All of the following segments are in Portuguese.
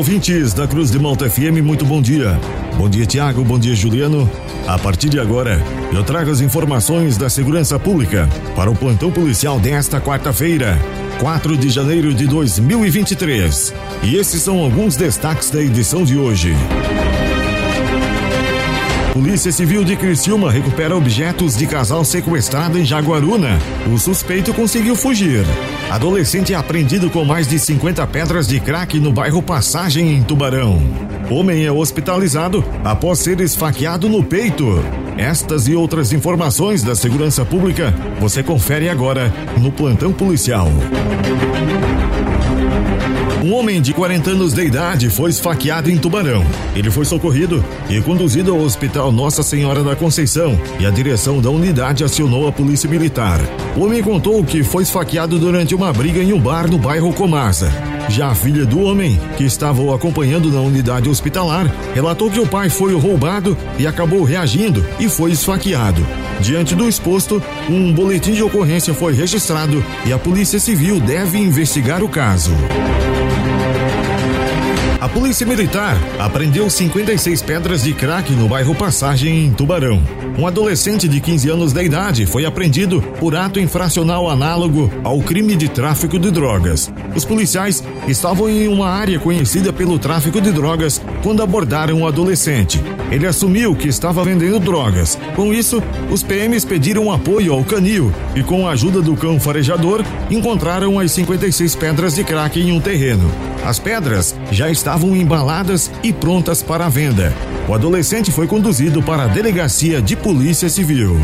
ouvintes da Cruz de Malta FM, muito bom dia. Bom dia, Tiago, bom dia, Juliano. A partir de agora, eu trago as informações da segurança pública para o plantão policial desta quarta-feira, 4 de janeiro de 2023. E esses são alguns destaques da edição de hoje. Polícia Civil de Criciúma recupera objetos de casal sequestrado em Jaguaruna. O suspeito conseguiu fugir. Adolescente é apreendido com mais de 50 pedras de crack no bairro Passagem, em Tubarão. Homem é hospitalizado após ser esfaqueado no peito. Estas e outras informações da segurança pública você confere agora no Plantão Policial. Um homem de 40 anos de idade foi esfaqueado em Tubarão. Ele foi socorrido e conduzido ao Hospital Nossa Senhora da Conceição e a direção da unidade acionou a Polícia Militar. O homem contou que foi esfaqueado durante uma briga em um bar no bairro Comasa. Já a filha do homem, que estava o acompanhando na unidade hospitalar, relatou que o pai foi roubado e acabou reagindo e foi esfaqueado. Diante do exposto, um boletim de ocorrência foi registrado e a Polícia Civil deve investigar o caso. A Polícia Militar apreendeu 56 pedras de crack no bairro Passagem, em Tubarão. Um adolescente de 15 anos de idade foi apreendido por ato infracional análogo ao crime de tráfico de drogas. Os policiais estavam em uma área conhecida pelo tráfico de drogas quando abordaram o adolescente. Ele assumiu que estava vendendo drogas. Com isso, os PMs pediram apoio ao canil e, com a ajuda do cão farejador, encontraram as 56 pedras de crack em um terreno. As pedras já estavam embaladas e prontas para venda. O adolescente foi conduzido para a delegacia de polícia civil.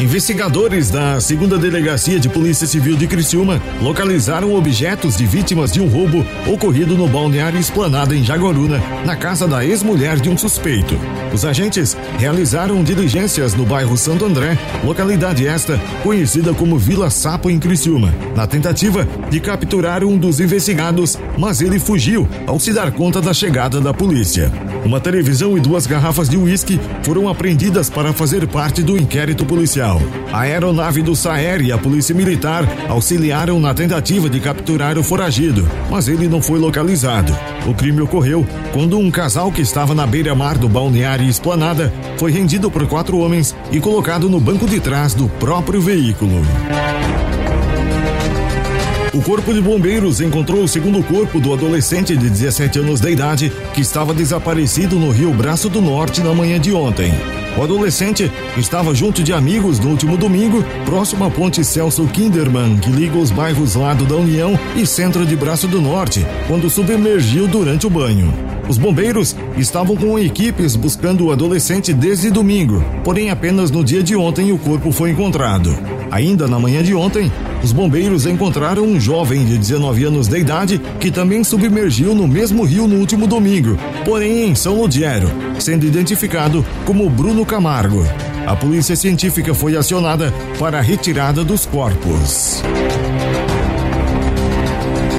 Investigadores da segunda delegacia de Polícia Civil de Criciúma localizaram objetos de vítimas de um roubo ocorrido no balneário Esplanada em Jaguaruna, na casa da ex-mulher de um suspeito. Os agentes realizaram diligências no bairro Santo André, localidade esta conhecida como Vila Sapo em Criciúma, na tentativa de capturar um dos investigados, mas ele fugiu ao se dar conta da chegada da polícia. Uma televisão e duas garrafas de uísque foram apreendidas para fazer parte do inquérito A aeronave do SAER e a Polícia Militar auxiliaram na tentativa de capturar o foragido, mas ele não foi localizado. O crime ocorreu quando um casal que estava na beira-mar do balneário Esplanada foi rendido por quatro homens e colocado no banco de trás do próprio veículo. O Corpo de Bombeiros encontrou o segundo corpo do adolescente de 17 anos de idade que estava desaparecido no Rio Braço do Norte na manhã de ontem. O adolescente estava junto de amigos no último domingo, próximo à ponte Celso Kinderman, que liga os bairros Lado da União e Centro de Braço do Norte, quando submergiu durante o banho. Os bombeiros estavam com equipes buscando o adolescente desde domingo, porém apenas no dia de ontem o corpo foi encontrado. Ainda na manhã de ontem, os bombeiros encontraram um jovem de 19 anos de idade que também submergiu no mesmo rio no último domingo, porém em São Lodiero, sendo identificado como Bruno Camargo. A polícia científica foi acionada para a retirada dos corpos.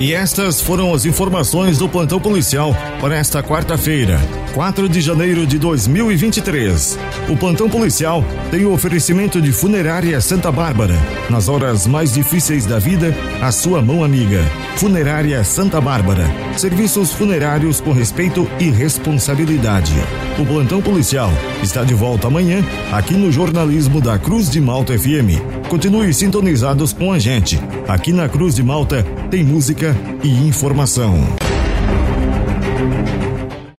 E estas foram as informações do plantão policial para esta quarta-feira, 4 de janeiro de 2023. O plantão policial tem o oferecimento de Funerária Santa Bárbara. Nas horas mais difíceis da vida, a sua mão amiga. Funerária Santa Bárbara. Serviços funerários com respeito e responsabilidade. O plantão policial está de volta amanhã aqui no jornalismo da Cruz de Malta FM. Continue sintonizados com a gente. Aqui na Cruz de Malta tem música e informação.